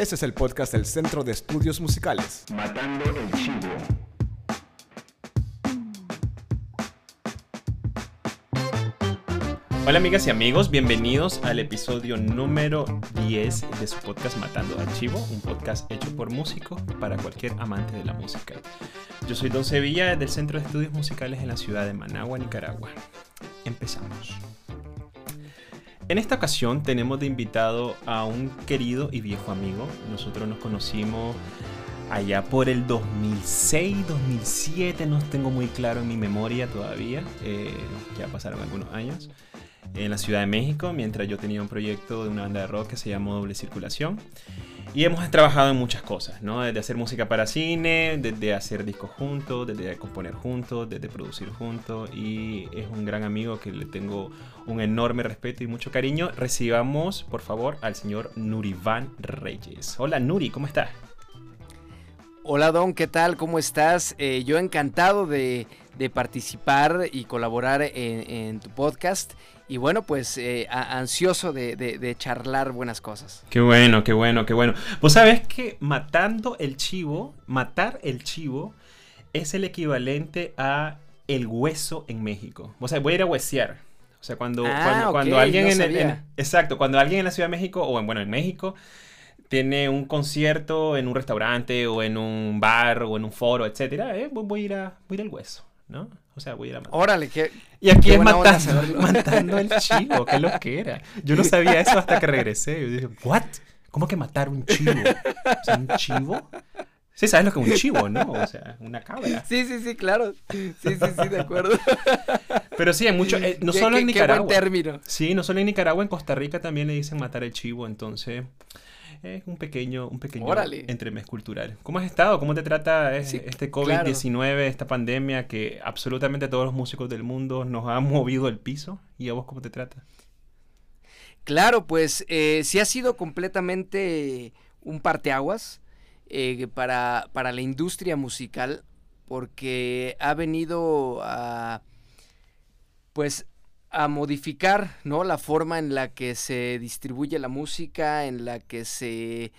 Este es el podcast del Centro de Estudios Musicales. Matando el Chivo. Hola amigas y amigos, bienvenidos al episodio número 10 de su podcast Matando al Chivo, un podcast hecho por músicos para cualquier amante de la música. Yo soy Don Sevilla del Centro de Estudios Musicales en la ciudad de Managua, Nicaragua. Empezamos. En esta ocasión tenemos de invitado a un querido y viejo amigo. Nosotros nos conocimos allá por el 2006, 2007, no tengo muy claro en mi memoria todavía, eh, ya pasaron algunos años, en la Ciudad de México, mientras yo tenía un proyecto de una banda de rock que se llamó Doble Circulación. Y hemos trabajado en muchas cosas, ¿no? Desde hacer música para cine, desde hacer discos juntos, desde componer juntos, desde producir juntos. Y es un gran amigo que le tengo un enorme respeto y mucho cariño. Recibamos, por favor, al señor Nuriván Reyes. Hola Nuri, ¿cómo estás? Hola Don, ¿qué tal? ¿Cómo estás? Eh, yo encantado de, participar y colaborar en, tu podcast. Y bueno, pues eh, ansioso de, de, de, charlar buenas cosas. Qué bueno, qué bueno, qué bueno. Vos sabés que matando el chivo, matar el chivo es el equivalente a el hueso en México. O sea, voy a ir a huesear. O sea, cuando, Ah, cuando, alguien no en, el- en- Exacto, cuando alguien en la Ciudad de México, o en, bueno, en México, tiene un concierto en un restaurante, o en un bar, o en un foro, etcétera, eh, voy, voy a ir a, voy a ir al hueso, ¿no? O sea, voy a ir a matar. Órale, qué, Y aquí Qué es matando, matando el chivo, qué lo que era. Yo no sabía eso hasta que regresé. Yo dije, ¿what? ¿Cómo que matar un chivo? O sea, ¿un chivo? Sí, sabes lo que es un chivo, ¿no? O sea, una cabra. Sí, sí, sí, claro. Sí, sí, sí, de acuerdo. Pero sí, en mucho, eh, no Qué- solo qué- en Qué Nicaragua. buen término. Sí, no solo en Nicaragua, en Costa Rica también le dicen matar el chivo, entonces es un pequeño, un pequeño Órale. entremés cultural. ¿Cómo has estado? ¿Cómo te trata eh, Sí, este claro. COVID-19, esta pandemia que absolutamente todos los músicos del mundo nos ha movido el piso? ¿Y a vos cómo te trata? Claro, pues eh, sí ha sido completamente un parteaguas eh, para, para la industria musical, porque ha venido a, pues, a modificar, ¿no? La forma en la que se distribuye la música, en la que se,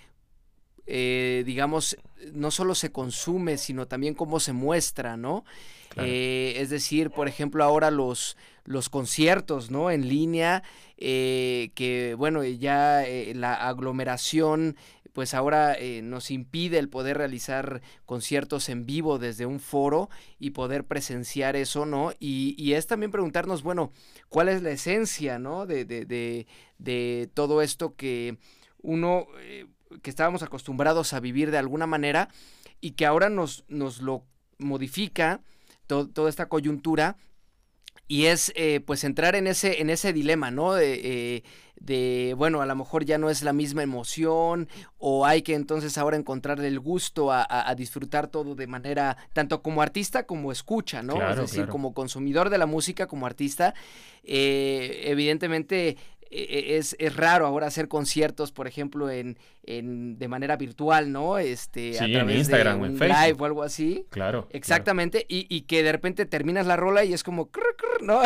eh, digamos, no solo se consume, sino también cómo se muestra, ¿no? Claro. Eh, es decir, por ejemplo, ahora los, los conciertos, ¿no? En línea, eh, que bueno, ya la aglomeración, pues ahora eh, nos impide el poder realizar conciertos en vivo desde un foro y poder presenciar eso, ¿no? Y, y es también preguntarnos, bueno, ¿cuál es la esencia, ¿no? De, de, de, de todo esto que uno, eh, que estábamos acostumbrados a vivir de alguna manera y que ahora nos, nos lo modifica to- toda esta coyuntura y es eh, pues entrar en ese en ese dilema no de, eh, de bueno a lo mejor ya no es la misma emoción o hay que entonces ahora encontrarle el gusto a, a- a disfrutar todo de manera tanto como artista como escucha no Claro, es decir claro. como consumidor de la música como artista eh, evidentemente es, es raro ahora hacer conciertos, por ejemplo, en, en de manera virtual, ¿no? Este, Sí, en Instagram o en Facebook. live o algo así. Claro. Exactamente, y, y que de repente terminas la rola y es como.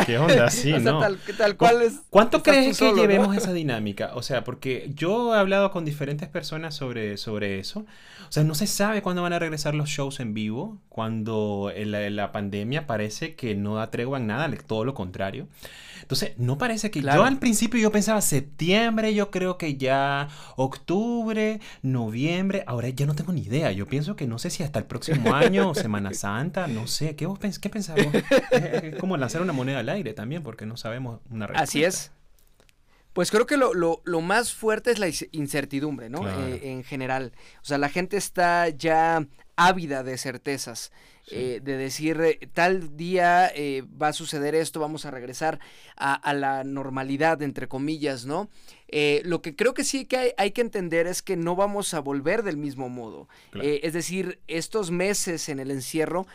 ¿Qué onda? Sí, o sea, ¿no? tal, tal cual es. ¿Cuánto crees que llevemos esa dinámica? O sea, porque yo he hablado con diferentes personas sobre, sobre eso. O sea, no se sabe cuándo van a regresar los shows en vivo, cuando la, en la pandemia parece que no da tregua en nada, todo lo contrario. Entonces, no parece que... Claro. Yo al principio yo pensaba septiembre, yo creo que ya octubre, noviembre, ahora ya no tengo ni idea. Yo pienso que no sé si hasta el próximo año, Semana Santa, no sé. ¿Qué vos pens qué pensás vos? Es, es como lanzar una moneda al aire también, porque no sabemos una respuesta. Así es. Pues creo que lo, lo- lo más fuerte es la incertidumbre, ¿no? Claro. Eh, en general. O sea, la gente está ya ávida de certezas. Sí. eh, de decir, eh, tal día eh, va a suceder esto, vamos a regresar a, a la normalidad, entre comillas, ¿no? Lo que creo que sí que hay, hay que entender es que no vamos a volver del mismo modo. Claro. Es decir, estos meses en el encierro,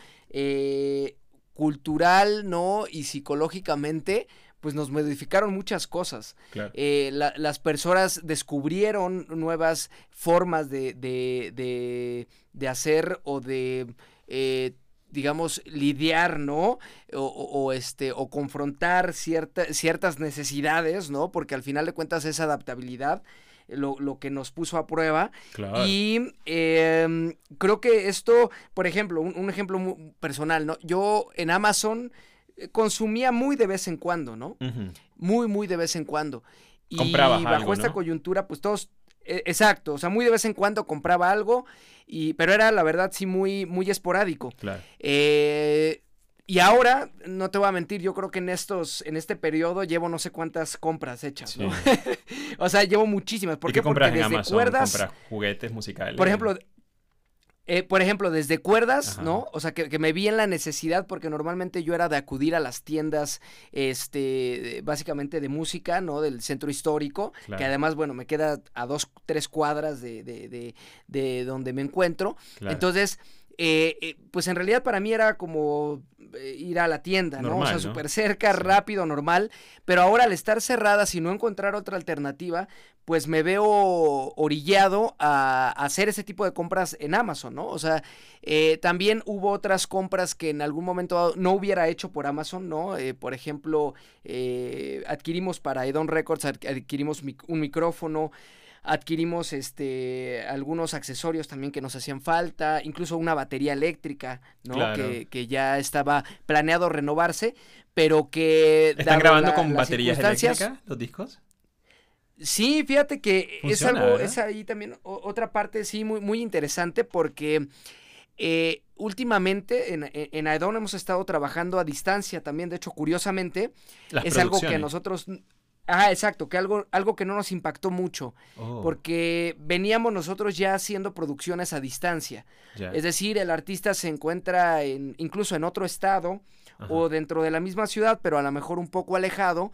cultural, ¿no? Y psicológicamente, pues nos modificaron muchas cosas. Claro. Eh, la- las personas descubrieron nuevas formas de, de, de, de hacer o de, eh, digamos, lidiar, ¿no? O, o- este, o confrontar cierta- ciertas necesidades, ¿no? Porque al final de cuentas es adaptabilidad. lo, lo que nos puso a prueba. Claro. Y em, creo que esto, por ejemplo, un, un ejemplo muy personal, ¿no? Yo en Amazon eh, consumía muy de vez en cuando, ¿no? Muy, muy de vez en cuando. Y Comprabas bajo algo, esta ¿no? coyuntura, pues todos, eh, exacto, o sea, muy de vez en cuando compraba algo, y, pero era la verdad sí muy, muy esporádico. Claro. Eh, y ahora, no te voy a mentir, yo creo que en estos, en este periodo llevo no sé cuántas compras hechas, ¿no? o sea, llevo muchísimas. ¿Por ¿Y qué? qué compras Porque en desde Amazon? cuerdas, ¿Compras juguetes musicales? por ejemplo, eh, por ejemplo, desde cuerdas, Ajá. ¿no? O sea, que, que me vi en la necesidad porque normalmente yo era de acudir a las tiendas, este, básicamente de música, ¿no? Del centro histórico, Claro. que además, bueno, me queda a dos, tres cuadras de, de, de, de donde me encuentro. Claro. Entonces, eh, eh, pues en realidad para mí era como eh, ir a la tienda, ¿no? o sea, ¿no? súper cerca, Sí. rápido, normal. Pero ahora al estar cerradas y no encontrar otra alternativa, pues me veo orillado a, a hacer ese tipo de compras en Amazon, ¿no? O sea, eh, también hubo otras compras que en algún momento dado no hubiera hecho por Amazon, ¿no? Eh, por ejemplo, eh, adquirimos para Edon Records, ad- adquirimos mic- un micrófono, adquirimos este algunos accesorios también que nos hacían falta, incluso una batería eléctrica, ¿no? Claro. Que, que ya estaba planeado renovarse, pero que... ¿Están grabando la- con baterías eléctricas los discos? Sí, fíjate que es algo, ¿verdad? es ahí también o- otra parte, sí, muy, muy interesante porque eh, últimamente en, en, Aedon hemos estado trabajando a distancia también, de hecho, curiosamente, Las es algo que a nosotros... Ah, exacto, que algo, algo que no nos impactó mucho, Oh, porque veníamos nosotros ya haciendo producciones a distancia. Es decir, el artista se encuentra en, incluso en otro estado Ajá, o dentro de la misma ciudad, pero a lo mejor un poco alejado,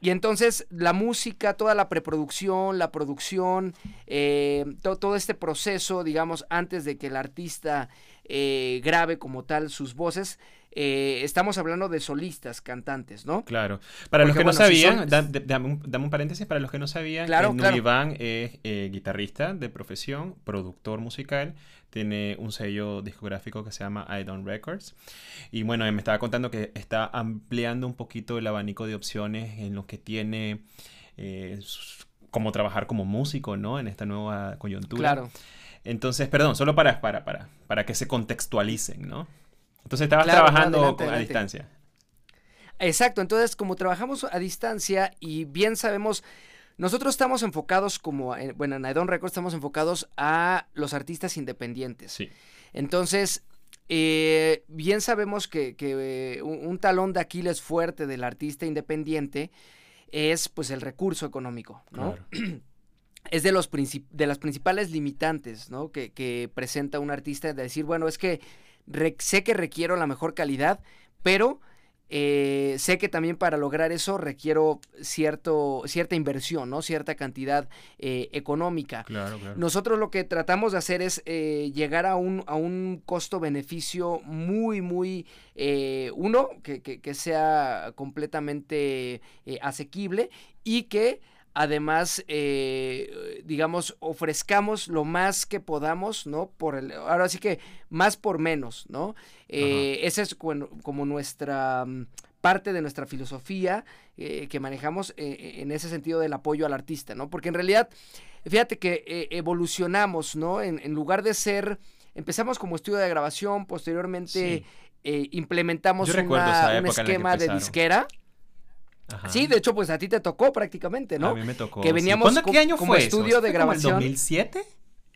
y entonces la música, toda la preproducción, la producción, eh, to- todo este proceso, digamos, antes de que el artista eh, grabe como tal sus voces, eh, estamos hablando de solistas, cantantes, ¿no? Claro. Para los que no si sabían, son- da- de- dame, un, dame un paréntesis, para los que no sabían, Claro, eh, claro. Es eh, guitarrista de profesión, productor musical, tiene un sello discográfico que se llama I Don't Records. Y bueno, me estaba contando que está ampliando un poquito el abanico de opciones en lo que tiene eh, como trabajar como músico, ¿no? En esta nueva coyuntura. Claro. Entonces, perdón, solo para, para, para, para que se contextualicen, ¿no? Entonces estabas Claro, no, trabajando adelante, a adelante. distancia. Exacto, entonces como trabajamos a distancia y bien sabemos, nosotros estamos enfocados como, en- bueno, en Aedon Records estamos enfocados a los artistas independientes. Sí. Entonces, eh, bien sabemos que, que, eh, un, un talón de Aquiles fuerte del artista independiente es pues el recurso económico, ¿no? Claro. es de, los de las principales limitantes, ¿no? Que, que presenta un artista de decir, bueno, es que re- sé que requiero la mejor calidad, pero eh, sé que también para lograr eso requiero cierto, cierta inversión, ¿no? Cierta cantidad eh, económica. Claro, claro. Nosotros lo que tratamos de hacer es eh, llegar a un, a un costo-beneficio muy, muy, uno, que, que- que sea completamente asequible y que además, eh, digamos, ofrezcamos lo más que podamos, ¿no? Por el, ahora sí que más por menos, ¿no? Eh, esa es como nuestra mm, parte de nuestra filosofía eh, que manejamos eh, en ese sentido del apoyo al artista, ¿no? Porque en realidad, fíjate que eh, evolucionamos, ¿no? En, en lugar de ser, empezamos como estudio de grabación, posteriormente Sí. implementamos una- un esquema de disquera. Ajá. Sí, de hecho, pues a ti te tocó prácticamente, ¿no? A mí me tocó. que veníamos ¿Cuándo, co- ¿Qué año como fue eso? estudio de ¿Fue como el grabación. 2007?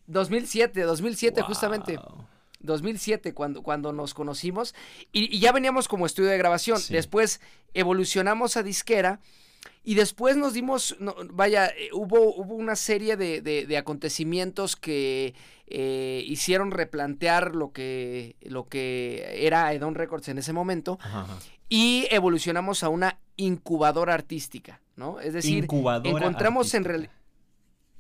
2007, 2007 justamente. Wow. 2007 cuando, cuando nos conocimos y, y ya veníamos como estudio de grabación. Sí. Después evolucionamos a disquera y después nos dimos, no, vaya, eh, hubo, hubo una serie de, de- de acontecimientos que eh, hicieron replantear lo que, lo que era Edon Records en ese momento ajá. y evolucionamos a una incubadora artística, ¿no? Es decir, Incubadora encontramos en realidad...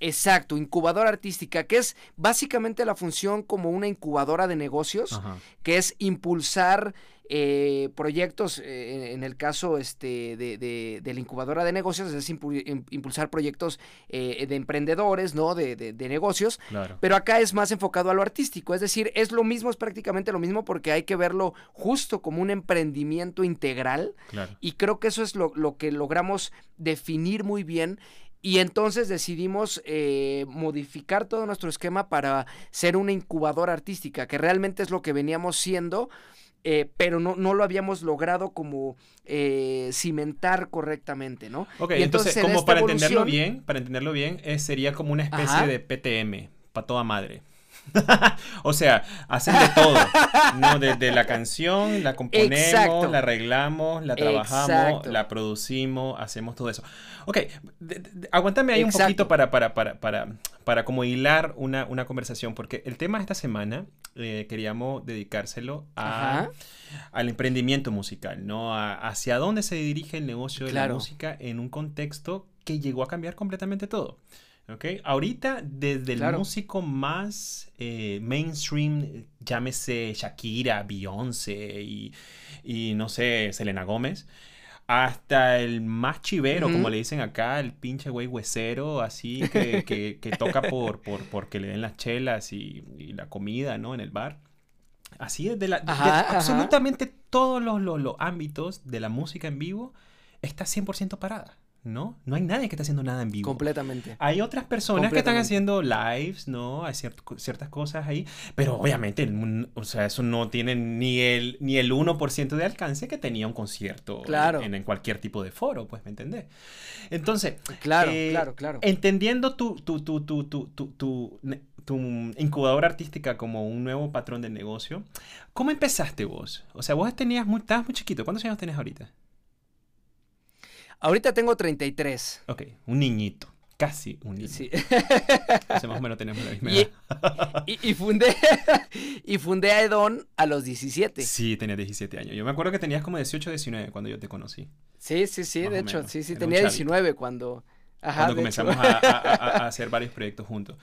Exacto, incubadora artística, que es básicamente la función como una incubadora de negocios, Ajá. que es impulsar eh, proyectos, eh, en, el caso este, de, de- de la incubadora de negocios, es impu- im- impulsar proyectos eh, de emprendedores, ¿no? De, de- de negocios, Claro. pero acá es más enfocado a lo artístico, es decir, es lo mismo, es prácticamente lo mismo porque hay que verlo justo como un emprendimiento integral Claro. y creo que eso es lo, lo que logramos definir muy bien Y entonces decidimos eh, modificar todo nuestro esquema para ser una incubadora artística, que realmente es lo que veníamos siendo, eh, pero no, no, lo habíamos logrado como eh, cimentar correctamente, ¿no? Ok, entonces, como para entenderlo bien, para entenderlo bien, sería como una especie de PTM, para toda madre. o sea, hacen de todo, ¿no? Desde la canción, la componemos, la arreglamos, la trabajamos, la producimos, hacemos todo eso. Ok, aguántame ahí un poquito para, para, para, para, para como hilar una, una conversación, porque el tema de esta semana eh, queríamos dedicárselo a, al emprendimiento musical, ¿no? hacia dónde se dirige el negocio de la música en un contexto que llegó a cambiar completamente todo. Okay. Ahorita, desde el músico más eh, mainstream, llámese Shakira, Beyoncé y, y, no sé, Selena Gómez, hasta el más chivero, como le dicen acá, el pinche güey huesero, así que, que, toca por, por, porque le den las chelas y, la comida, ¿no? En el bar. Así es, de, la, absolutamente todos los, los, los ámbitos de la música en vivo está 100% parada. ¿No? No hay nadie que está haciendo nada en vivo. Completamente. Hay otras personas que están haciendo lives, ¿no? Hay ciertas cosas ahí, pero obviamente, o sea, eso no tiene ni el, ni el 1% de alcance que tenía un concierto claro. en, cualquier tipo de foro, pues, ¿me entendés? Entonces, claro, eh, claro, claro. Entendiendo tu, tu, tu, tu, tu, tu, tu incubadora artística como un nuevo patrón de negocio, ¿cómo empezaste vos? O sea, vos tenías muy, estabas muy chiquito. ¿Cuántos años tenés ahorita? Ahorita tengo 33. Ok, un niñito. Casi un niño. Sí. más o menos tenemos la misma edad. Y, fundé, y fundé a Edon a los 17. Sí, tenía 17 años. Yo me acuerdo que tenías como 18 19 cuando yo te conocí. Sí, sí, sí, de hecho, sí, sí, tenía 19 cuando... Ajá, cuando comenzamos a, hacer varios proyectos juntos.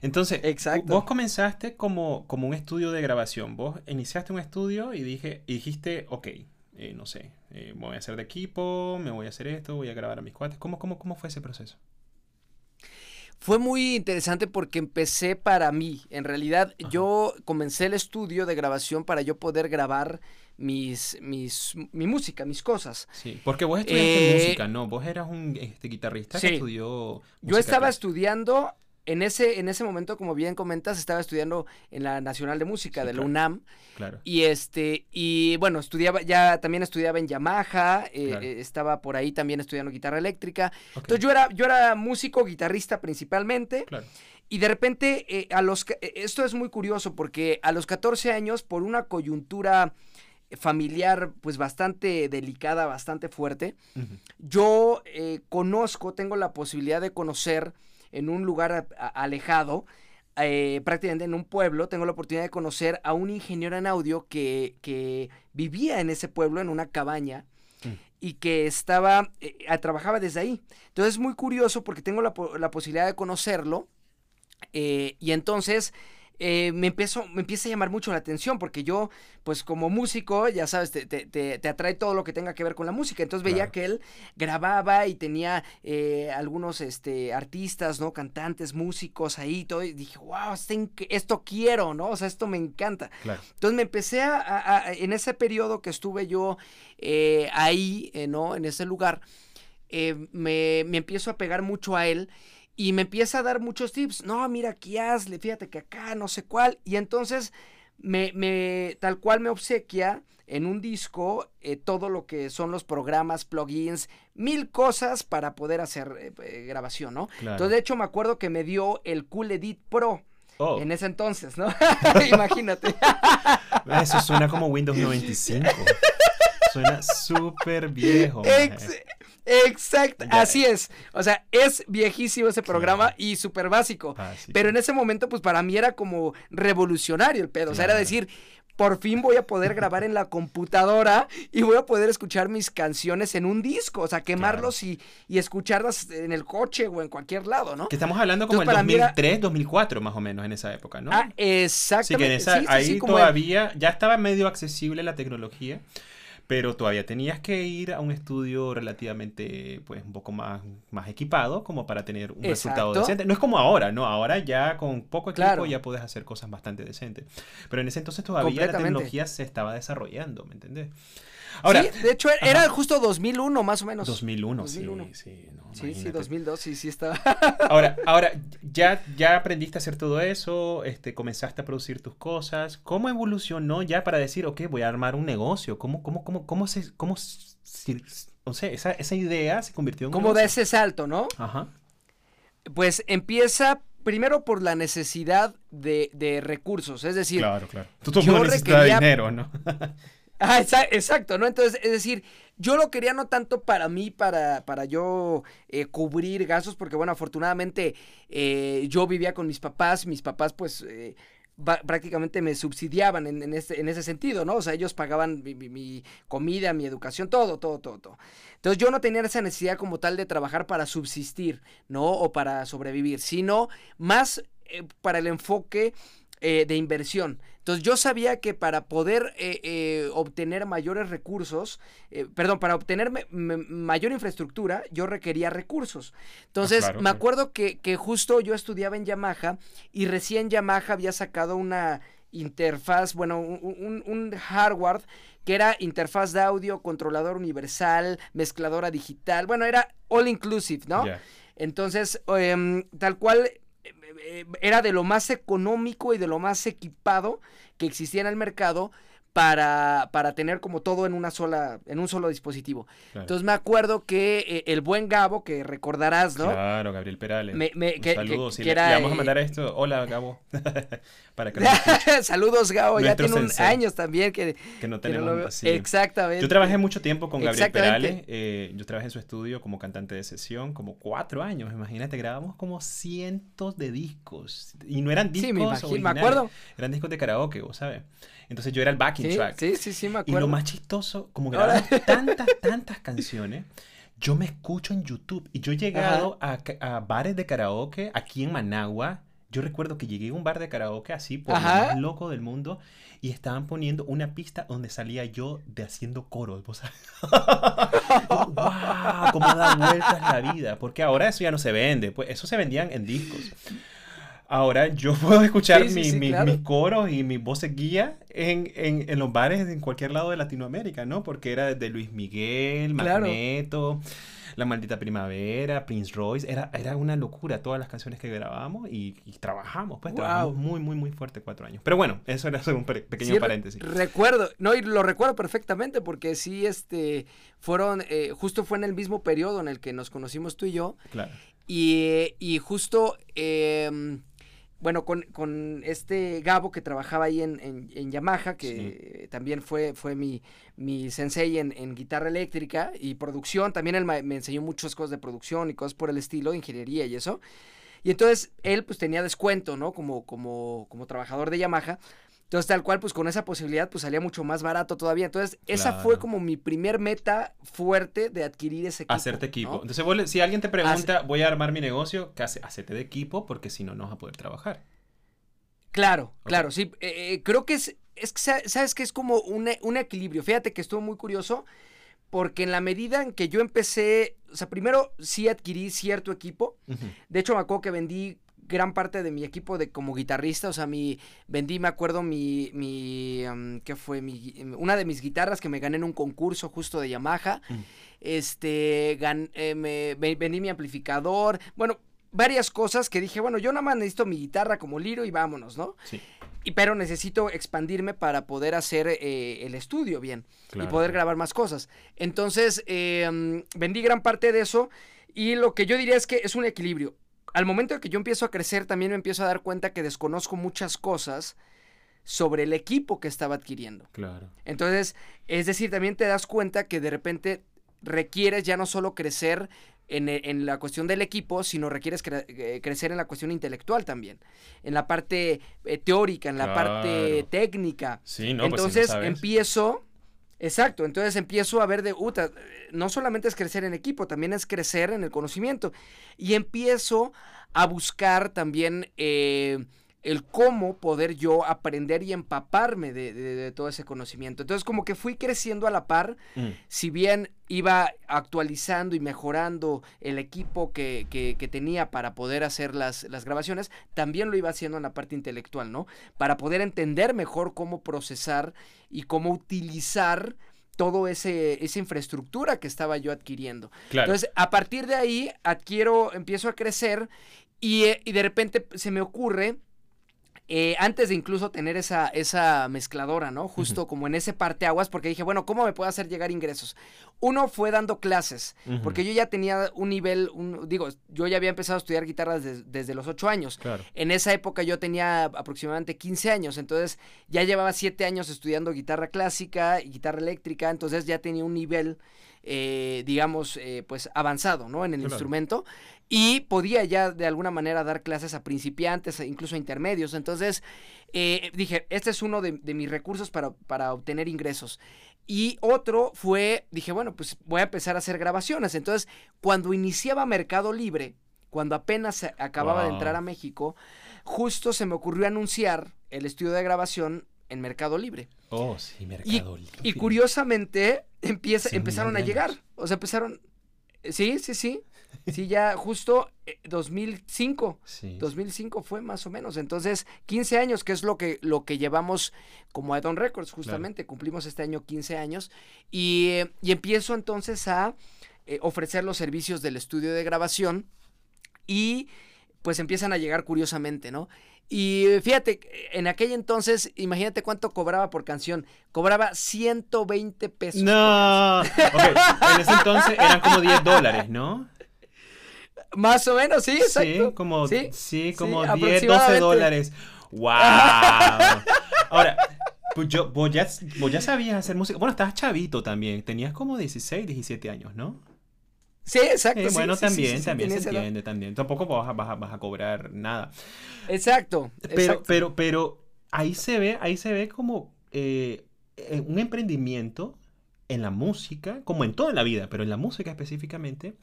Entonces, Exacto. vos comenzaste como, como un estudio de grabación. Vos iniciaste un estudio y, dije, y dijiste, ok, eh, no sé, eh, voy a hacer de equipo, me voy a hacer esto, voy a grabar a mis cuates. ¿Cómo, cómo, cómo fue ese proceso? Fue muy interesante porque empecé para mí. En realidad, yo comencé el estudio de grabación para yo poder grabar mis, mis, mi música, mis cosas. Sí, porque vos estudiaste eh, música, ¿no? Vos eras un este, guitarrista que estudió. Yo estaba estudiando en ese, en ese momento, como bien comentas, estaba estudiando en la Nacional de Música de la UNAM. Claro. Y este, y bueno, estudiaba, ya también estudiaba en Yamaha, eh, eh, estaba por ahí también estudiando guitarra eléctrica. Entonces yo era, yo era músico, guitarrista principalmente. Claro. Y de repente, eh, a los esto es muy curioso porque a los 14 años, por una coyuntura familiar pues bastante delicada, bastante fuerte, yo conozco, tengo la posibilidad de conocer en un lugar alejado, eh, prácticamente en un pueblo, tengo la oportunidad de conocer a un ingeniero en audio que, que vivía en ese pueblo, en una cabaña, mm. y que estaba, eh, trabajaba desde ahí. Entonces es muy curioso porque tengo la, la posibilidad de conocerlo, eh, y entonces eh, me, empezó, me empieza a llamar mucho la atención porque yo, pues como músico, ya sabes, te, te, te, atrae todo lo que tenga que ver con la música. Entonces veía que él grababa y tenía eh, algunos este, artistas, ¿no? Cantantes, músicos ahí, todo. Y dije, wow, esto quiero, ¿no? O sea, esto me encanta. Entonces me empecé a, en ese periodo que estuve yo eh, ahí, ¿no? En ese lugar, me, me empiezo a pegar mucho a él y me empieza a dar muchos tips. No, mira, aquí hazle, fíjate que acá, no sé cuál. Y entonces, me, me tal cual me obsequia en un disco eh, todo lo que son los programas, plugins, mil cosas para poder hacer eh, eh, grabación, ¿no? Entonces, de hecho, me acuerdo que me dio el Cool Edit Pro. Oh. En ese entonces, ¿no? Imagínate. Eso suena como Windows 95. Suena súper viejo. Exacto, así es. O sea, es viejísimo ese programa y súper básico. Pero en ese momento, pues para mí era como revolucionario el pedo. O sea, era decir, por fin voy a poder grabar en la computadora y voy a poder escuchar mis canciones en un disco, o sea, quemarlos y, escucharlas en el coche o en cualquier lado, ¿no? Que estamos hablando como en 2003, 2004 más o menos en esa época, ¿no? Ah, exactamente. Sí, que en esa, ahí todavía ya estaba medio accesible la tecnología. Pero todavía tenías que ir a un estudio relativamente, pues, un poco más, más equipado como para tener un resultado decente. No es como ahora, ¿no? Ahora ya con poco equipo ya puedes hacer cosas bastante decentes. Pero en ese entonces todavía la tecnología se estaba desarrollando, ¿me entendés? Ahora, sí, de hecho era justo 2001 más o menos. 2001, sí, sí. sí, sí, 2002, sí, sí estaba. ahora, ahora ya, ya aprendiste a hacer todo eso, este, comenzaste a producir tus cosas. ¿Cómo evolucionó ya para decir, ok, voy a armar un negocio? ¿Cómo, cómo, cómo, cómo se, cómo, o sea, esa, esa idea se convirtió en ¿Cómo da ese salto, no? Ajá. Pues empieza primero por la necesidad de, de recursos, es decir... Claro, claro. Tú, tú yo requería... dinero, ¿no? Ah, exacto, ¿no? Entonces, es decir, yo lo quería no tanto para mí, para, para yo eh, cubrir gastos, porque bueno, afortunadamente eh, yo vivía con mis papás, mis papás pues eh, prácticamente me subsidiaban en, este, en, ese sentido, ¿no? O sea, ellos pagaban mi, mi, comida, mi educación, todo, todo, todo, todo. Entonces yo no tenía esa necesidad como tal de trabajar para subsistir, ¿no? O para sobrevivir, sino más para el enfoque de inversión. Entonces yo sabía que para poder eh, eh, obtener mayores recursos, eh, perdón, para obtener mayor infraestructura, yo requería recursos. Entonces ah, me acuerdo que, justo yo estudiaba en Yamaha y recién Yamaha había sacado una interfaz, bueno, un, hardware que era interfaz de audio, controlador universal, mezcladora digital, bueno, era all inclusive, ¿no? Entonces, em, tal cual eh, era de lo más económico y de lo más equipado que existía en el mercado para, para tener como todo en una sola, en un solo dispositivo. Entonces me acuerdo que eh, el buen Gabo, que recordarás, ¿no? Claro, Gabriel Perales. Me, Saludos. le, vamos a mandar esto. Hola, Gabo. para que Saludos, Gabo. ya tiene años también que, que no tenemos. Exactamente. Yo trabajé mucho tiempo con Gabriel Perales. Eh, yo trabajé en su estudio como cantante de sesión, como cuatro años. Imagínate, grabamos como cientos de discos. Y no eran discos. Sí, me, imagino, me acuerdo. Eran discos de karaoke, vos sabes. Entonces yo era el backing track. Sí, sí, sí, me acuerdo. Y lo más chistoso, como grabamos tantas, tantas canciones, yo me escucho en YouTube. Y yo he llegado a, a, bares de karaoke aquí en Managua. Yo recuerdo que llegué a un bar de karaoke así, por lo más loco del mundo, y estaban poniendo una pista donde salía yo de haciendo coros. ¿vos ¡Wow! ¿Cómo da vueltas la vida? Porque ahora eso ya no se vende. Pues eso se vendían en discos. Ahora yo puedo escuchar mis coros y mis voces guía en, en, en, los bares en cualquier lado de Latinoamérica, ¿no? Porque era desde Luis Miguel, Magneto, La Maldita Primavera, Prince Royce. Era, era una locura todas las canciones que grabábamos y, trabajamos, pues trabajamos muy, muy, muy fuerte cuatro años. Pero bueno, eso era un pequeño paréntesis. Recuerdo, no, y lo recuerdo perfectamente porque sí, este, fueron, eh, justo fue en el mismo periodo en el que nos conocimos tú y yo. Claro. Y, y justo... Eh, bueno, con, con, este Gabo que trabajaba ahí en, en, Yamaha, que también fue, fue mi, mi sensei en, en, guitarra eléctrica y producción, también él me, enseñó muchas cosas de producción y cosas por el estilo, ingeniería y eso. Y entonces él pues tenía descuento, ¿no? Como, como, como trabajador de Yamaha. Entonces, tal cual, pues con esa posibilidad, pues salía mucho más barato todavía. Entonces, esa fue como mi primer meta fuerte de adquirir ese equipo. Hacerte equipo. Entonces, si alguien te pregunta, voy a armar mi negocio, ¿qué hace? Hacete de equipo porque si no, no vas a poder trabajar. Claro, claro, sí. Eh, eh, creo que es, es que, sabes que es como un, un equilibrio. Fíjate que estuvo muy curioso porque en la medida en que yo empecé, o sea, primero sí adquirí cierto equipo. De hecho, me acuerdo que vendí gran parte de mi equipo de como guitarrista, o sea, mi vendí, me acuerdo mi mi ¿qué fue? Mi una de mis guitarras que me gané en un concurso justo de Yamaha. Mm. Este, eh, me, vendí mi amplificador. Bueno, varias cosas que dije, bueno, yo nada más necesito mi guitarra como liro y vámonos, ¿no? Sí. Y, pero necesito expandirme para poder hacer eh, el estudio bien y poder grabar más cosas. Entonces, em, vendí gran parte de eso y lo que yo diría es que es un equilibrio al momento de que yo empiezo a crecer, también me empiezo a dar cuenta que desconozco muchas cosas sobre el equipo que estaba adquiriendo. Claro. Entonces, es decir, también te das cuenta que de repente requieres ya no solo crecer en, la cuestión del equipo, sino requieres eh, crecer en la cuestión intelectual también, en la parte eh, teórica, en la parte técnica. Sí, no, pues entonces empiezo Exacto, entonces empiezo a ver de, uta, no solamente es crecer en equipo, también es crecer en el conocimiento. Y empiezo a buscar también eh, el cómo poder yo aprender y empaparme de, todo ese conocimiento. Entonces como que fui creciendo a la par, mm. si bien iba actualizando y mejorando el equipo que, que, tenía para poder hacer las, las, grabaciones, también lo iba haciendo en la parte intelectual, ¿no? Para poder entender mejor cómo procesar y cómo utilizar todo ese esa infraestructura que estaba yo adquiriendo. Entonces, a partir de ahí adquiero, empiezo a crecer y, eh, y de repente se me ocurre eh, antes de incluso tener esa, esa mezcladora, ¿no? Justo como en ese parteaguas, porque dije, bueno, ¿cómo me puedo hacer llegar ingresos? Uno fue dando clases, porque yo ya tenía un nivel, un, digo, yo ya había empezado a estudiar guitarras desde los ocho años. En esa época yo tenía aproximadamente 15 años, entonces ya llevaba siete años estudiando guitarra clásica y guitarra eléctrica, entonces ya tenía un nivel eh, digamos, eh, pues avanzado, ¿no? En el instrumento. Y podía ya de alguna manera dar clases a principiantes, e incluso a intermedios. Entonces, eh, dije, este es uno de, mis recursos para, para obtener ingresos. Y otro fue, dije, bueno, pues voy a empezar a hacer grabaciones. Entonces, cuando iniciaba Mercado Libre, cuando apenas acababa de entrar a México, justo se me ocurrió anunciar el estudio de grabación en Mercado Libre. Oh, sí, Mercado Libre. Y curiosamente empieza, empezaron a llegar. O sea, empezaron. Sí, sí, sí. Sí, ya justo 2005. Eh, sí. 2005 fue más o menos. Entonces, 15 años, que es lo que, lo que llevamos como a Don Records, justamente. Cumplimos este año 15 años. Y, y empiezo entonces a eh, ofrecer los servicios del estudio de grabación. Y pues empiezan a llegar curiosamente, ¿no? Y fíjate, en aquel entonces, imagínate cuánto cobraba por canción. Cobraba 120 pesos. No. en ese entonces eran como 10 dólares, ¿no? Más o menos, sí, exacto. Sí, como, sí, como 10, 12 dólares. ¡Wow! Ahora, pues yo, vos ya, vos ya sabías hacer música. Bueno, estabas chavito también. Tenías como 16, 17 años, ¿no? Sí, exacto. bueno, también, también se entiende, también. Tampoco vas a, vas, a, cobrar nada. Exacto. Pero, pero, pero ahí se ve, ahí se ve como eh, un emprendimiento en la música, como en toda la vida, pero en la música específicamente,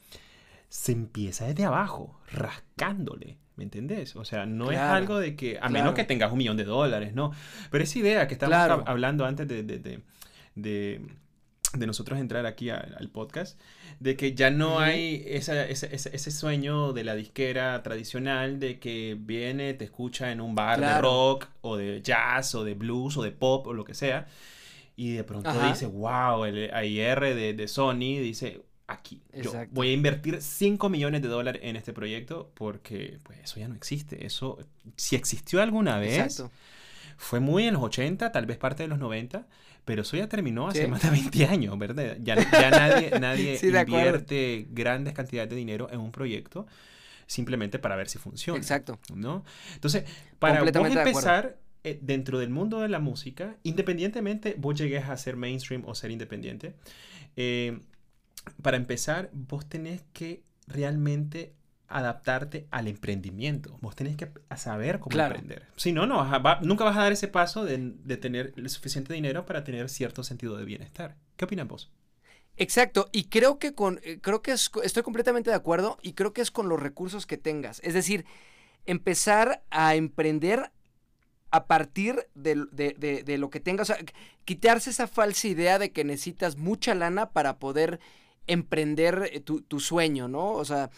se empieza desde abajo, rascándole. ¿Me entendés? O sea, no es algo de que, a menos que tengas un millón de dólares, ¿no? Pero esa idea que estábamos hablando antes de, de de nosotros entrar aquí al podcast, de que ya no hay esa, ese sueño de la disquera tradicional de que viene, te escucha en un bar de rock o de jazz o de blues o de pop o lo que sea, y de pronto dice, wow, el AIR de, de Sony dice, aquí, yo voy a invertir 5 millones de dólares en este proyecto porque pues eso ya no existe, eso, si existió alguna vez, fue muy en los 80, tal vez parte de los 90, pero eso ya terminó hace más de 20 años, ¿verdad? Ya, nadie, nadie invierte grandes cantidades de dinero en un proyecto simplemente para ver si funciona. Exacto. ¿no? Entonces, para vos empezar eh, dentro del mundo de la música, independientemente vos llegues a ser mainstream o ser independiente, eh, para empezar, vos tenés que realmente adaptarte al emprendimiento. Vos tenés que saber cómo emprender. Si no, no nunca vas a dar ese paso de, tener el suficiente dinero para tener cierto sentido de bienestar. ¿Qué opinas vos? Exacto, y creo que con, eh, creo que estoy completamente de acuerdo y creo que es con los recursos que tengas. Es decir, empezar a emprender a partir de, lo que tengas, o sea, quitarse esa falsa idea de que necesitas mucha lana para poder emprender eh, tu, tu sueño, ¿no? O sea,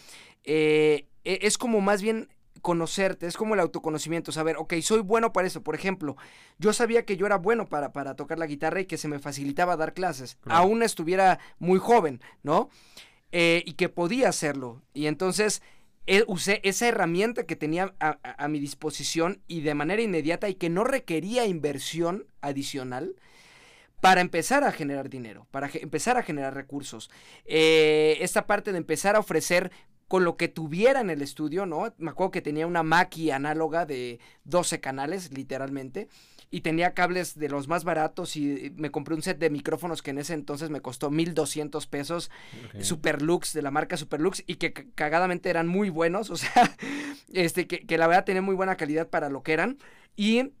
eh, e, es como más bien conocerte, es como el autoconocimiento, saber, ok, soy bueno para eso. Por ejemplo, yo sabía que yo era bueno para, para tocar la guitarra y que se me facilitaba dar clases, aún estuviera muy joven, ¿no? Eh, y que podía hacerlo. Y entonces eh, usé esa herramienta que tenía a, a, mi disposición y de manera inmediata y que no requería inversión adicional para empezar a generar dinero, para empezar a generar recursos. esta parte de empezar a ofrecer con lo que tuviera en el estudio, ¿no? Me acuerdo que tenía una Mackie análoga de 12 canales, literalmente, y tenía cables de los más baratos y me compré un set de micrófonos que en ese entonces me costó 1200 pesos, Superlux, de la marca Superlux, y que cagadamente eran muy buenos, o sea, este, que, que la verdad tenía muy buena calidad para lo que eran, y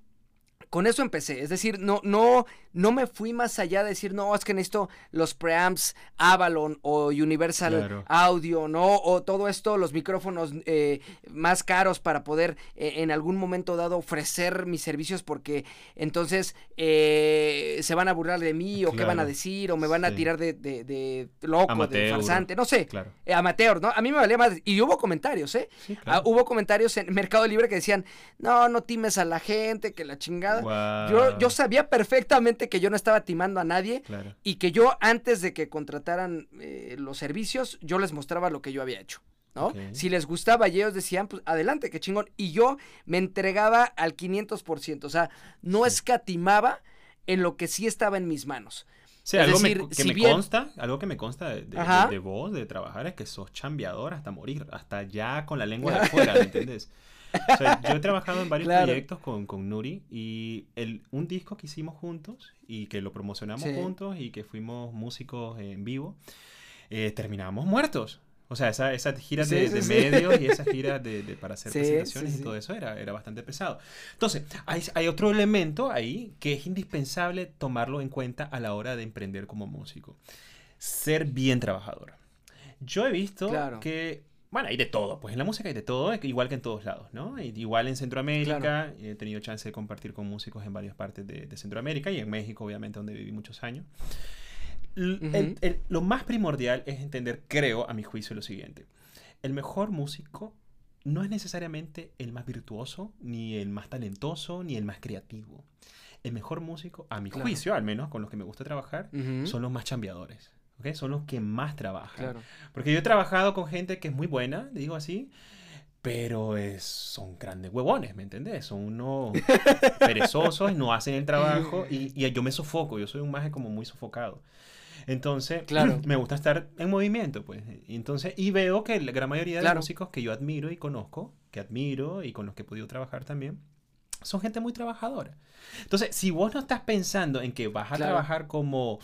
con eso empecé, es decir, no, no, no me fui más allá de decir, no, es que necesito los preamps Avalon o Universal Claro. Audio, ¿no? O todo esto, los micrófonos eh, más caros para poder eh, en algún momento dado ofrecer mis servicios porque entonces eh, se van a burlar de mí o qué van a decir o me van a tirar de, de- de loco, de farsante, no sé. Claro. Amateur, ¿no? A mí me valía más. Y hubo comentarios, ¿eh? Sí, Ah, hubo comentarios en Mercado Libre que decían, no, no times a la gente, que la chingada. Yo, yo sabía perfectamente que yo no estaba timando a nadie Claro. y que yo antes de que contrataran eh, los servicios, yo les mostraba lo que yo había hecho. ¿no? Si les gustaba y ellos decían, pues adelante, qué chingón. Y yo me entregaba al 500%, o sea, no Sí. escatimaba en lo que sí estaba en mis manos. Sí, Es algo me- que si me bien- consta, algo que me consta de, de- Ajá. de- de vos, de trabajar, es que sos chambeador hasta morir, hasta ya con la lengua de afuera, ¿me entendés? O sea, yo he trabajado en varios Claro. proyectos con, con Nuri y el, un disco que hicimos juntos y que lo promocionamos Sí. juntos y que fuimos músicos en vivo, eh, terminamos muertos. O sea, esa, esa gira Sí, de, sí, de sí. medios y esa gira de, de- para hacer presentaciones y todo eso era, era bastante pesado. Entonces, hay, hay otro elemento ahí que es indispensable tomarlo en cuenta a la hora de emprender como músico. Ser bien trabajador. Yo he visto Claro. que, bueno, hay de todo, pues en la música hay de todo, eh, igual que en todos lados, ¿no? Igual en Centroamérica, Claro. he tenido chance de compartir con músicos en varias partes de, de Centroamérica y en México, obviamente, donde viví muchos años. L- el- Ujú. el- lo más primordial es entender, creo, a mi juicio, lo siguiente. El mejor músico no es necesariamente el más virtuoso, ni el más talentoso, ni el más creativo. El mejor músico, a mi Claro. juicio, al menos con los que me gusta trabajar, Ujú. son los más chambeadores. ¿Ok? Son los que más trabajan. Claro. Porque yo he trabajado con gente que es muy buena, digo así, pero es, son grandes huevones, ¿me entendés? Son unos perezosos, no hacen el trabajo y, y yo me sofoco, yo soy un maje como muy sofocado. Entonces, Claro. me gusta estar en movimiento, pues. Entonces, y veo que la gran mayoría de Claro. músicos que yo admiro y conozco, que admiro y con los que he podido trabajar también, son gente muy trabajadora. Entonces, si vos no estás pensando en que vas a Claro. trabajar como,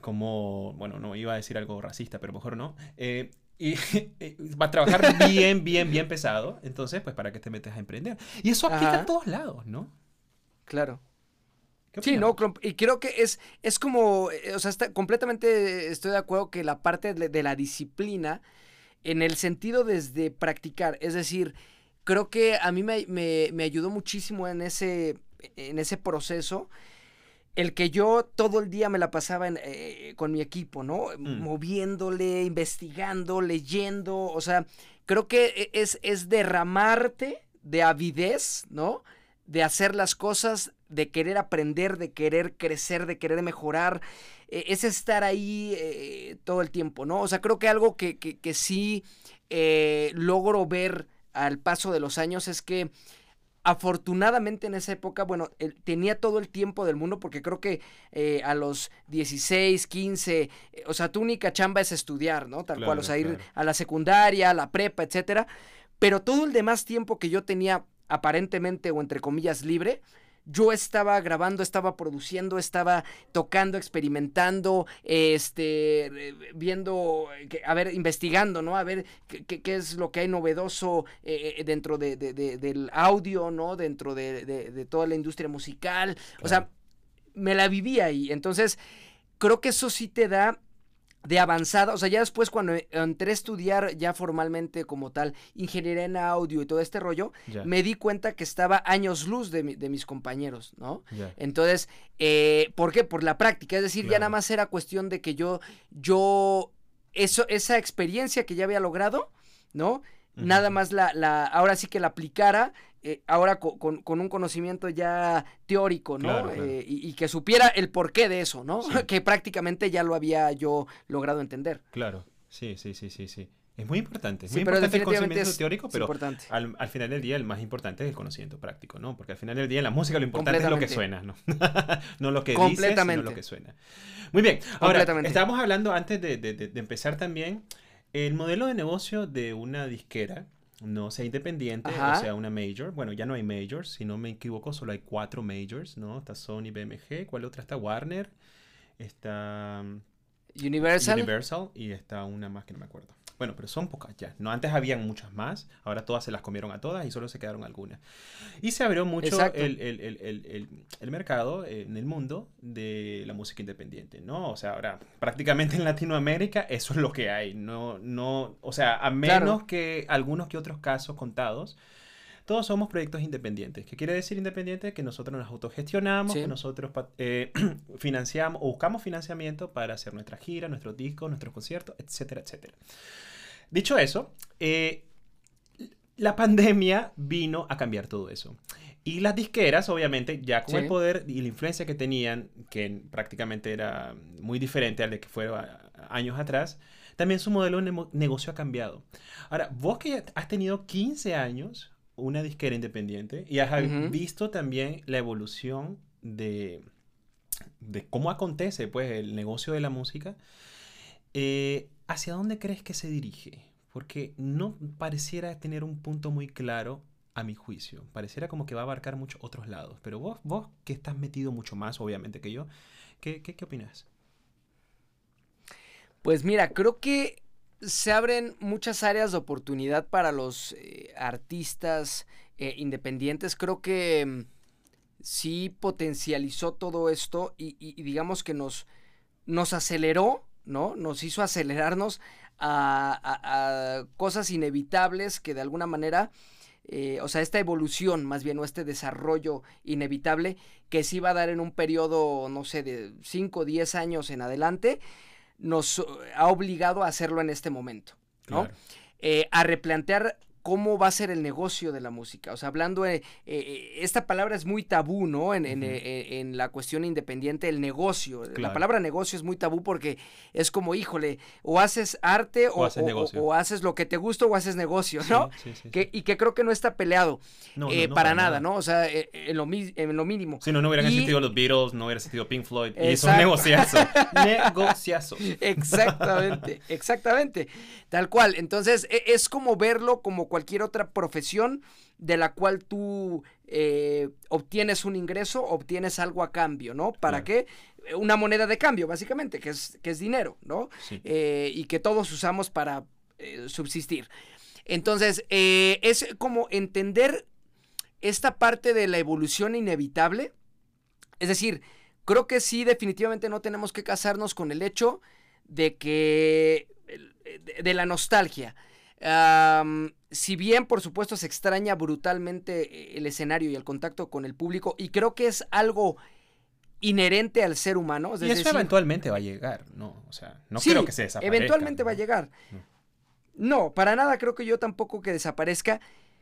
como, bueno, no iba a decir algo racista, pero mejor no, eh, y eh, vas a trabajar bien, bien, bien pesado, entonces, pues, ¿para qué te metes a emprender? Y eso aplica Ajá. a todos lados, ¿no? Claro. ¿Qué Sí, no, y creo que es, es como, eh, o sea, está, completamente estoy de acuerdo que la parte de, de la disciplina, en el sentido desde practicar, es decir, creo que a mí me, me- me ayudó muchísimo en ese, en ese proceso, el que yo todo el día me la pasaba en, eh, con mi equipo, ¿no? Mm. Moviéndole, investigando, leyendo, o sea, creo que e- es, es derramarte de avidez, ¿no? De hacer las cosas, de querer aprender, de querer crecer, de querer mejorar, eh, es estar ahí eh, todo el tiempo, ¿no? O sea, creo que algo que, que, que sí eh, logro ver al paso de los años es que afortunadamente en esa época, bueno, tenía todo el tiempo del mundo porque creo que eh, a los 16, 15, eh, o sea, tu única chamba es estudiar, ¿no? Tal cual, o Claro, sea, ir a la secundaria, a la prepa, etcétera. Pero todo el demás tiempo que yo tenía aparentemente o entre comillas libre, yo estaba grabando, estaba produciendo, estaba tocando, experimentando, este, eh, viendo, eh, a ver, investigando, ¿no? A ver qué, qué- es lo que hay novedoso eh, dentro de, de- de- del audio, ¿no? Dentro de, toda la industria musical. O sea, me la vivía ahí. Entonces, creo que eso sí te da de avanzada, o sea, ya después cuando entré a estudiar ya formalmente como tal ingeniería en audio y todo este rollo, me di cuenta que estaba años luz de, mi- de mis compañeros, ¿no? Entonces, eh, ¿por qué? Por la práctica, es decir, ya nada más era cuestión de que yo, yo, eso, esa experiencia que ya había logrado, ¿no? Nada más la, la, ahora sí que la aplicara, eh, ahora co- con, con un conocimiento ya teórico, ¿no? Claro, claro. Eh, y, y que supiera el porqué de eso, ¿no? Sí. que prácticamente ya lo había yo logrado entender. Claro, sí, sí, sí, sí, sí. Es muy importante. Es Sí, muy pero importante el conocimiento teórico, pero importante. al, al final del día el más importante es el conocimiento práctico, ¿no? Porque al final del día en la música lo importante es lo que suena, ¿no? no lo que dices, sino lo que suena. Muy bien. Ahora, estábamos hablando antes de, de- de- de empezar también el modelo de negocio de una disquera, no sea independiente, Ajá. o sea una major. Bueno, ya no hay majors, si no me equivoco, solo hay cuatro majors, ¿no? Está Sony, BMG, ¿cuál otra está? Warner, está... Universal. Universal y está una más que no me acuerdo. Bueno, pero son pocas ya. No, antes habían muchas más, ahora todas se las comieron a todas y solo se quedaron algunas. Y se abrió mucho el, el, el, el, mercado en el mundo de la música independiente, ¿no? O sea, ahora prácticamente en Latinoamérica eso es lo que hay. No, no, o sea, a menos que algunos que otros casos contados todos somos proyectos independientes. ¿Qué quiere decir independiente? Que nosotros nos autogestionamos, que nosotros eh, financiamos o buscamos financiamiento para hacer nuestra gira, nuestros discos, nuestros conciertos, etcétera, etcétera. Dicho eso, eh, la pandemia vino a cambiar todo eso. Y las disqueras, obviamente, ya con el poder y la influencia que tenían, que prácticamente era muy diferente al de que fueron años atrás, también su modelo de negocio ha cambiado. Ahora, vos que has tenido 15 años una disquera independiente y has visto también la evolución de, de, cómo acontece pues, el negocio de la música. Eh, ¿Hacia dónde crees que se dirige? Porque no pareciera tener un punto muy claro a mi juicio. Pareciera como que va a abarcar muchos otros lados. Pero vos, vos que estás metido mucho más, obviamente, que yo, ¿qué, qué, qué opinas? Pues mira, creo que se abren muchas áreas de oportunidad para los eh, artistas eh, independientes. Creo que mm, sí potencializó todo esto y, digamos que nos, nos aceleró, ¿no? Nos hizo acelerarnos a, cosas inevitables que de alguna manera, eh, o sea, esta evolución más bien, o este desarrollo inevitable que se iba a dar en un periodo, no sé, de 5 o 10 años en adelante, nos ha obligado a hacerlo en este momento, ¿no? Eh, a replantear cómo va a ser el negocio de la música. O sea, hablando, de, eh, eh, esta palabra es muy tabú, ¿no? En, eh, la cuestión independiente, el negocio. La palabra negocio es muy tabú porque es como, híjole, o haces arte o, o, haces, lo que te gusta o haces negocio, ¿no? Que, y que creo que no está peleado para, nada, ¿no? O sea, en lo, en lo mínimo. Si no, no hubieran existido los Beatles, no hubiera existido Pink Floyd. Y es un negociazo. negociazo. Exactamente, exactamente. Tal cual. Entonces, e, es como verlo como cualquier otra profesión de la cual tú eh, obtienes un ingreso, obtienes algo a cambio, ¿no? ¿Para qué? Una moneda de cambio, básicamente, que es, que es dinero, ¿no? Eh, y que todos usamos para eh, subsistir. Entonces, es como entender esta parte de la evolución inevitable. Es decir, creo que sí, definitivamente no tenemos que casarnos con el hecho de que. de la nostalgia si bien, por supuesto, se extraña brutalmente eh, el escenario y el contacto con el público, y creo que es algo inherente al ser humano. y eso eventualmente va a llegar, ¿no? O sea, no creo que se desaparezca. Eventualmente va a llegar. no, para nada creo que yo tampoco que desaparezca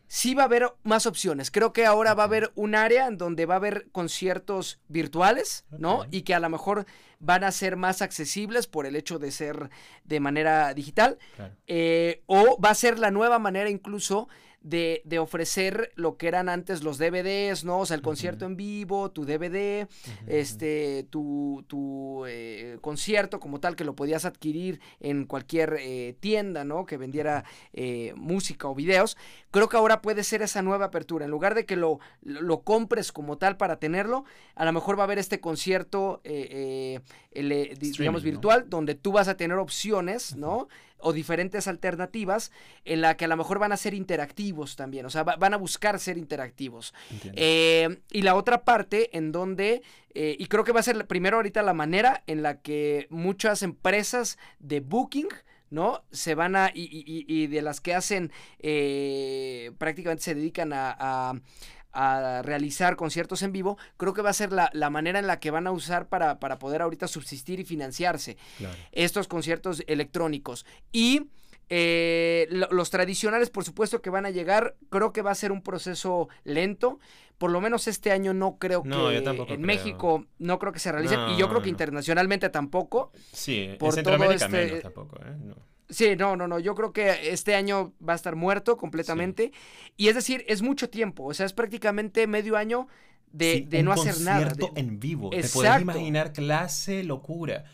sí va a haber más opciones. Creo que ahora va a haber un área en donde va a haber conciertos virtuales, ¿no? Y que a lo mejor van a ser más accesibles por el hecho de ser de manera digital. Eh, o va a ser la nueva manera incluso de, de, ofrecer lo que eran antes los DVDs, ¿no? O sea, el concierto en vivo, tu DVD, este, tu, tu eh, concierto como tal que lo podías adquirir en cualquier eh, tienda, ¿no? Que vendiera eh, música o videos. Creo que ahora puede ser esa nueva apertura. En lugar de que lo, lo compres como tal para tenerlo, a lo mejor va a haber este concierto, digamos, virtual, donde tú vas a tener opciones, ¿no? o diferentes alternativas en la que a lo mejor van a ser interactivos también, o sea, van a buscar ser interactivos. Eh, y la otra parte en donde, eh, y creo que va a ser primero ahorita la manera en la que muchas empresas de booking, ¿no? Se van a, y, de las que hacen, eh, prácticamente se dedican a a realizar conciertos en vivo, creo que va a ser la, manera en la que van a usar para, para poder ahorita subsistir y financiarse estos conciertos electrónicos. Y eh, los tradicionales, por supuesto que van a llegar, creo que va a ser un proceso lento. Por lo menos este año no creo que en México no creo que se realice y yo creo que internacionalmente tampoco. Sí, por en Centroamérica este menos tampoco, ¿eh? Sí, no, no, no. Yo creo que este año va a estar muerto completamente. Y es decir, es mucho tiempo. O sea, es prácticamente medio año de, no hacer nada. concierto en vivo. Te puedes imaginar clase locura.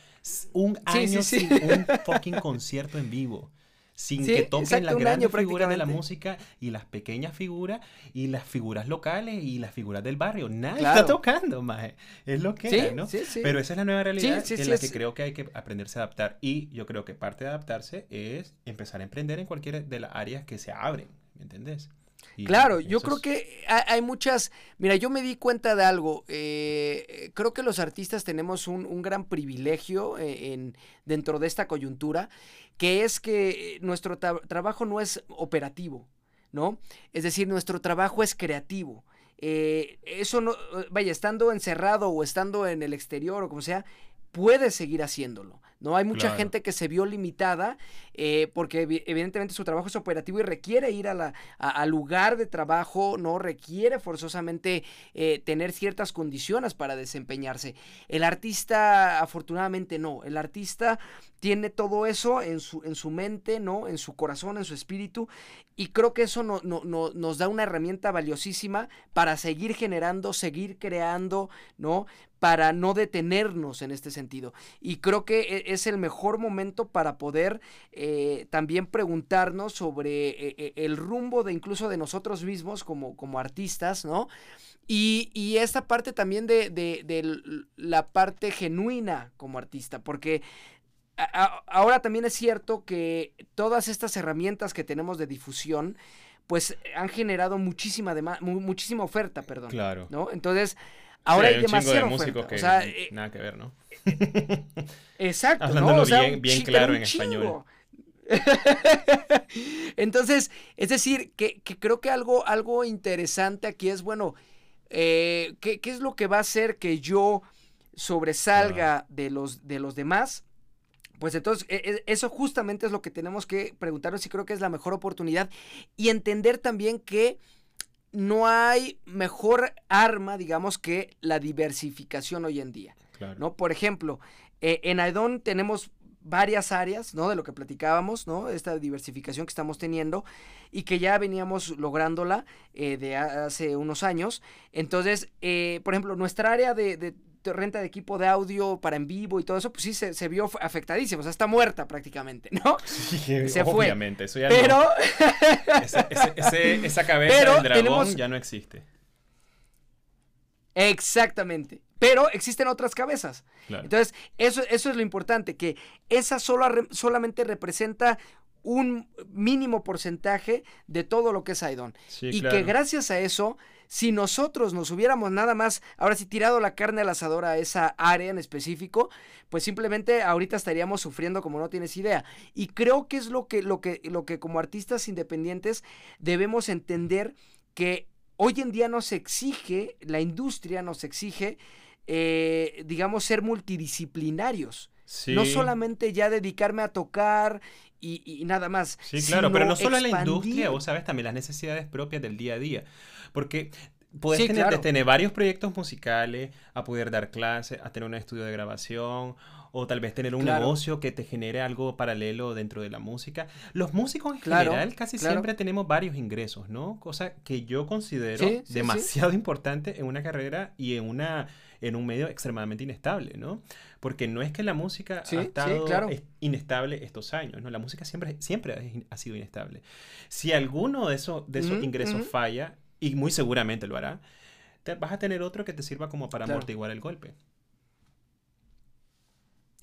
Un año sin un fucking concierto en vivo. Sin Sí, que toquen exacto, las grandes figuras de la música y las pequeñas figuras y las figuras locales y las figuras del barrio. Nadie Claro. está tocando, maje. Es lo que Sí, ¿no? sí, sí. Pero esa es la nueva realidad en la que creo que hay que aprenderse a adaptar. Y yo creo que parte de adaptarse es empezar a emprender en cualquiera de las áreas que se abren, ¿me entendés? Y Claro, yo creo que ha- hay muchas, mira, yo me di cuenta de algo, eh, creo que los artistas tenemos un, un gran privilegio eh, en, dentro de esta coyuntura, que es que nuestro tra- trabajo no es operativo, ¿no? Es decir, nuestro trabajo es creativo. Eh, eso no, vaya, estando encerrado o estando en el exterior o como sea, puedes seguir haciéndolo. ¿no? Hay mucha Claro. gente que se vio limitada eh, porque evi- evidentemente su trabajo es operativo y requiere ir a la, a- al lugar de trabajo, no requiere forzosamente eh, tener ciertas condiciones para desempeñarse. El artista, afortunadamente, no. El artista tiene todo eso en su, en su mente, ¿no? En su corazón, en su espíritu. Y creo que eso no- no- no- nos da una herramienta valiosísima para seguir generando, seguir creando, ¿no? Para no detenernos en este sentido. Y creo que e- es el mejor momento para poder eh, también preguntarnos sobre eh, eh, el rumbo de incluso de nosotros mismos como, como artistas, ¿no? Y, y esta parte también de, de- de la parte genuina como artista, porque a- ahora también es cierto que todas estas herramientas que tenemos de difusión, pues han generado muchísima, mu- muchísima oferta, perdón. Claro. ¿no? Entonces, ahora Sí, hay de demasiada oferta. que O sea, eh, nada que ver, ¿no? Exacto, Hablándolo ¿no? O sea, bien- claro en español. Entonces, es decir, que, que creo que algo, algo interesante aquí es, bueno, eh, ¿qué, qué es lo que va a hacer que yo sobresalga de, los, de los demás? Pues entonces, e- e- eso justamente es lo que tenemos que preguntarnos y creo que es la mejor oportunidad. Y entender también que no hay mejor arma, digamos, que la diversificación hoy en día. Claro. ¿no? Por ejemplo, eh, en Aidon tenemos varias áreas, ¿no? De lo que platicábamos, ¿no? Esta diversificación que estamos teniendo y que ya veníamos lográndola eh, de hace unos años. Entonces, eh, por ejemplo, nuestra área de- de renta de equipo de audio para en vivo y todo eso, pues sí se, se vio afectadísima, o sea, está muerta prácticamente, ¿no? Sí, se fue. obviamente, eso ya Pero, no. Ese- ese- esa cabeza Pero del dragón tenemos- ya no existe. exactamente. Pero existen otras cabezas. Claro. Entonces, eso, eso es lo importante, que esa sola solamente representa un mínimo porcentaje de todo lo que es Aidon. Sí, y claro. que gracias a eso, si nosotros nos hubiéramos nada más, ahora sí, tirado la carne al asador a esa área en específico, pues simplemente ahorita estaríamos sufriendo como no tienes idea. Y creo que es lo que, lo que, lo que como artistas independientes debemos entender que hoy en día nos exige, la industria nos exige, eh, digamos, ser multidisciplinarios. Sí. No solamente ya dedicarme a tocar y, y nada más. Sí, claro, pero no solo en la expandir. industria, vos sabes también las necesidades propias del día a día. Porque puedes Sí, tener, claro. tener varios proyectos musicales, a poder dar clases, a tener un estudio de grabación, o tal vez tener un Claro. negocio que te genere algo paralelo dentro de la música. Los músicos en Claro, general casi claro. siempre tenemos varios ingresos, ¿no? Cosa que yo considero Sí, sí, sí. demasiado importante en una carrera y en una en un medio extremadamente inestable, ¿no? Porque no es que la música ha estado inestable estos años, ¿no? La música siempre, siempre ha sido inestable. Si alguno de esos, de esos ingresos falla, y muy seguramente lo hará, te- vas a tener otro que te sirva como para amortiguar el golpe.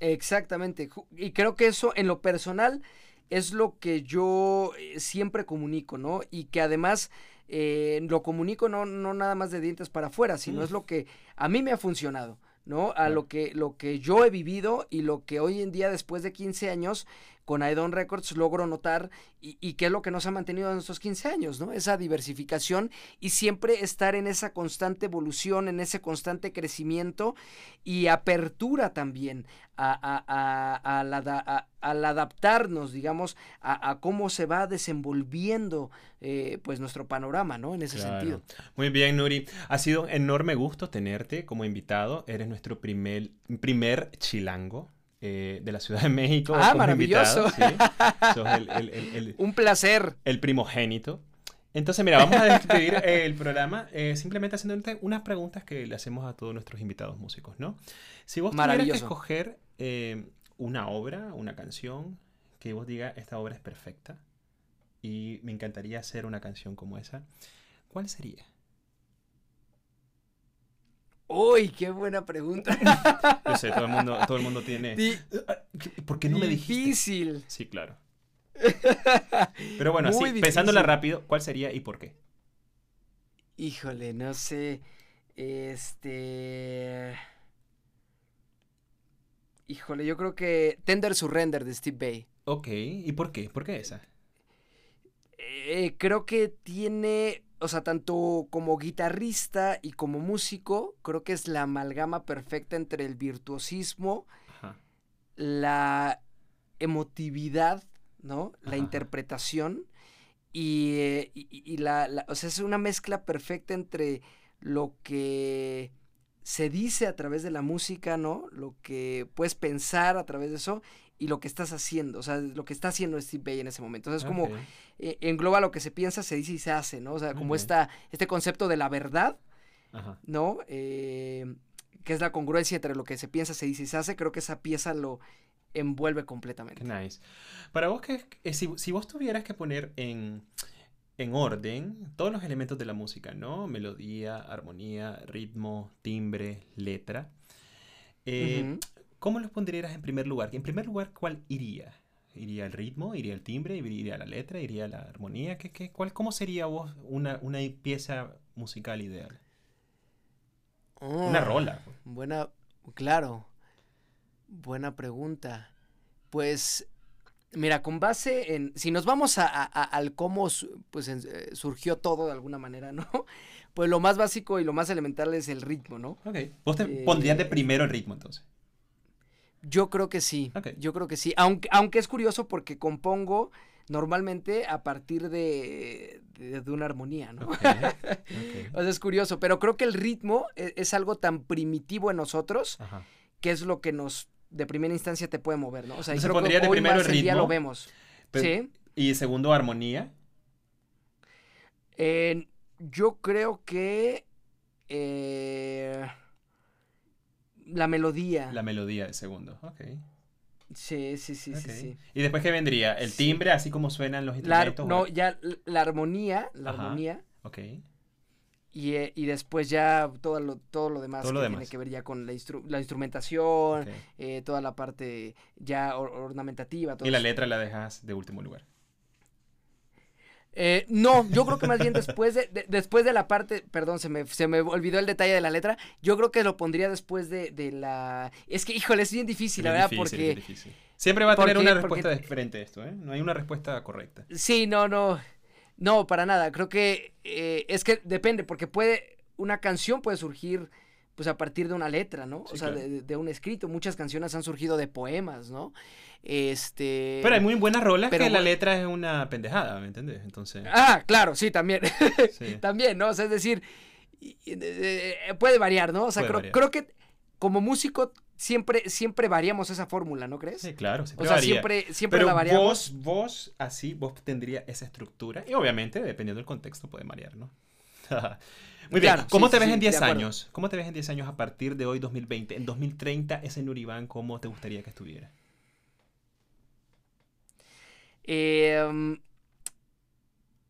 Exactamente. Y creo que eso en lo personal es lo que yo eh, siempre comunico, ¿no? Y que además eh, lo comunico no, no nada más de dientes para afuera, sino Mm. es lo que a mí me ha funcionado, ¿no? A lo que, lo que yo he vivido y lo que hoy en día, después de 15 años, con Aidon Records logro notar y, y que es lo que nos ha mantenido en estos 15 años, ¿no? Esa diversificación y siempre estar en esa constante evolución, en ese constante crecimiento y apertura también a, a- a- al adaptarnos, digamos, a, a cómo se va desenvolviendo eh, pues nuestro panorama, ¿no? En ese Claro. sentido. Muy bien, Nuri. Ha sido un enorme gusto tenerte como invitado. Eres nuestro primer, primer chilango eh, de la Ciudad de México. Ah, maravilloso. invitado, sí. Sos el- el- el- el, Un placer. el primogénito. Entonces, mira, vamos a despedir el programa eh, simplemente haciéndote unas preguntas que le hacemos a todos nuestros invitados músicos, ¿no? Si vos tuvieras que escoger eh, una obra, una canción que vos digas, esta obra es perfecta y me encantaría hacer una canción como esa, ¿cuál sería? Uy, qué buena pregunta. Yo sé, todo el mundo, todo el mundo tiene... Di- ¿Por qué no me dijiste? Difícil. Sí, claro. Pero bueno, Muy así, pensándola rápido, ¿cuál sería y por qué? Híjole, no sé. Este. Híjole, yo creo que Tender Surrender de Steve Bay. Ok, ¿y por qué? ¿Por qué esa? Eh, creo que tiene, o sea, tanto como guitarrista y como músico, creo que es la amalgama perfecta entre el virtuosismo, Ajá. la emotividad, ¿no? La Ajá. interpretación y, eh, y- y la, la- o sea, es una mezcla perfecta entre lo que se dice a través de la música, ¿no? Lo que puedes pensar a través de eso y lo que estás haciendo, o sea, lo que está haciendo Steve Bay en ese momento. O sea, es como Ok. eh, engloba lo que se piensa, se dice y se hace, ¿no? O sea, como Ok. esta, este concepto de la verdad, Ajá. ¿no? Eh, que es la congruencia entre lo que se piensa, se dice y se hace, creo que esa pieza lo envuelve completamente. Nice. Para vos, que, si, si vos tuvieras que poner en, en orden todos los elementos de la música, ¿no? Melodía, armonía, ritmo, timbre, letra. eh, Ujú. ¿Cómo los pondrías en primer lugar? En primer lugar, ¿cuál iría? ¿Iría el ritmo? ¿Iría el timbre? ¿Iría la letra? ¿Iría la armonía? ¿Qué, qué, cuál, ¿Cómo sería vos una, una pieza musical ideal? Una Ah, rola. pues. Buena, claro. Buena pregunta. Pues, mira, con base en, si nos vamos a, a- a- al cómo pues, en- eh, surgió todo de alguna manera, ¿no? Pues lo más básico y lo más elemental es el ritmo, ¿no? Ok. Vos te Eh, pondrías de primero el ritmo entonces. Yo creo que sí. Yo creo que sí. Aunque, aunque es curioso porque compongo normalmente a partir de, de, de una armonía, ¿no? O sea, es curioso, pero creo que el ritmo e- es, algo tan primitivo en nosotros Ajá. que es lo que nos de primera instancia te puede mover, ¿no? O sea, y Entonces creo que pondrías de hoy primero más el en día ritmo, lo vemos. Pero- sí. Y segundo, armonía. Eh, yo creo que eh, la melodía. La melodía de segundo. Ok. Sí, sí, sí, sí, sí. Y después, ¿qué vendría? El Sí. timbre, así como suenan los La instrumentos. no, ya la armonía, la Ajá. armonía. Ok. Y, eh, y después ya todo lo, todo lo demás Todo lo que demás. tiene que ver ya con la, instru- la instrumentación, eh, toda la parte ya or- ornamentativa. Todo Y la eso. letra la dejas de último lugar. Eh, no, yo creo que más bien después de, de- después de la parte, perdón, se me, se me olvidó el detalle de la letra, yo creo que lo pondría después de, de la... Es que, híjole, es bien difícil, la verdad, porque... difícil. Siempre va a tener porque- una porque- respuesta diferente a esto, ¿eh? No hay una respuesta correcta. Sí, no, no, no, para nada, creo que eh, es que depende, porque puede, una canción puede surgir pues a partir de una letra, ¿no? Sí, o sea, claro. de, de un escrito, muchas canciones han surgido de poemas, ¿no? Este... Pero hay muy buenas rolas pero que la letra es una pendejada, ¿me entiendes? Entonces, Ah, claro, sí, también. sí. También, ¿no? O sea, es decir, eh, puede variar, ¿no? O sea, creo, creo que como músico siempre, siempre variamos esa fórmula, ¿no crees? Sí, claro, o siempre sea, varía. siempre, siempre Pero la variamos. vos, vos, así, vos tendrías esa estructura. Y obviamente, dependiendo del contexto, puede variar, ¿no? Muy bien. Claro, ¿Cómo sí, te ves sí, en de 10 acuerdo. años? ¿Cómo te ves en 10 años a partir de hoy, 2020? En 2030, ese Nuriván, ¿cómo te gustaría que estuviera? Eh, mm,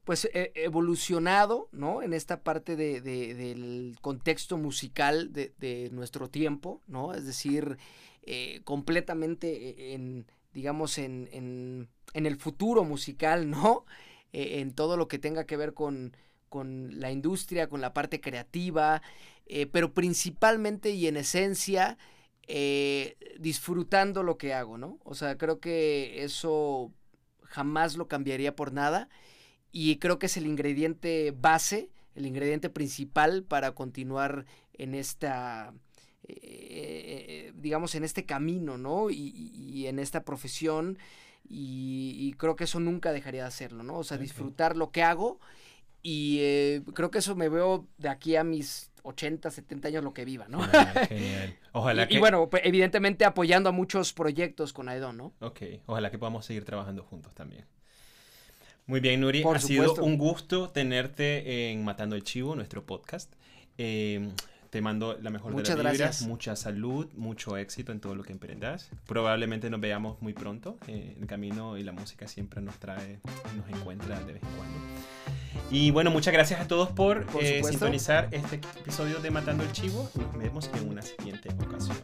pues eh, evolucionado, ¿no? En esta parte de, de- del contexto musical de, nuestro tiempo, ¿no? Es decir, eh, completamente en, digamos, en, en, en el futuro musical, ¿no? Eh, en todo lo que tenga que ver con, con la industria, con la parte creativa, eh, pero principalmente y en esencia, eh, disfrutando lo que hago, ¿no? O sea, creo que eso jamás lo cambiaría por nada y creo que es el ingrediente base, el ingrediente principal para continuar en esta, eh, digamos, en este camino, ¿no? Y, en esta profesión y, y creo que eso nunca dejaría de hacerlo, ¿no? O sea, disfrutar lo que hago y eh, creo que eso me veo de aquí a mis 80, 70 años lo que viva, ¿no? Genial, genial. Ojalá Y, que... y bueno, pues, evidentemente apoyando a muchos proyectos con Aedon, ¿no? Ok, ojalá que podamos seguir trabajando juntos también. Muy bien, Nuri, Por ha sido un gusto tenerte en Matando el Chivo, nuestro podcast. Eh, te mando la mejor Muchas de las vibras, gracias. mucha salud, mucho éxito en todo lo que emprendas. Probablemente nos veamos muy pronto. eh, el camino y la música siempre nos trae, nos encuentra de vez en cuando. Y bueno, muchas gracias a todos por, Por eh, sintonizar este episodio de Matando el Chivo. Nos vemos en una siguiente ocasión.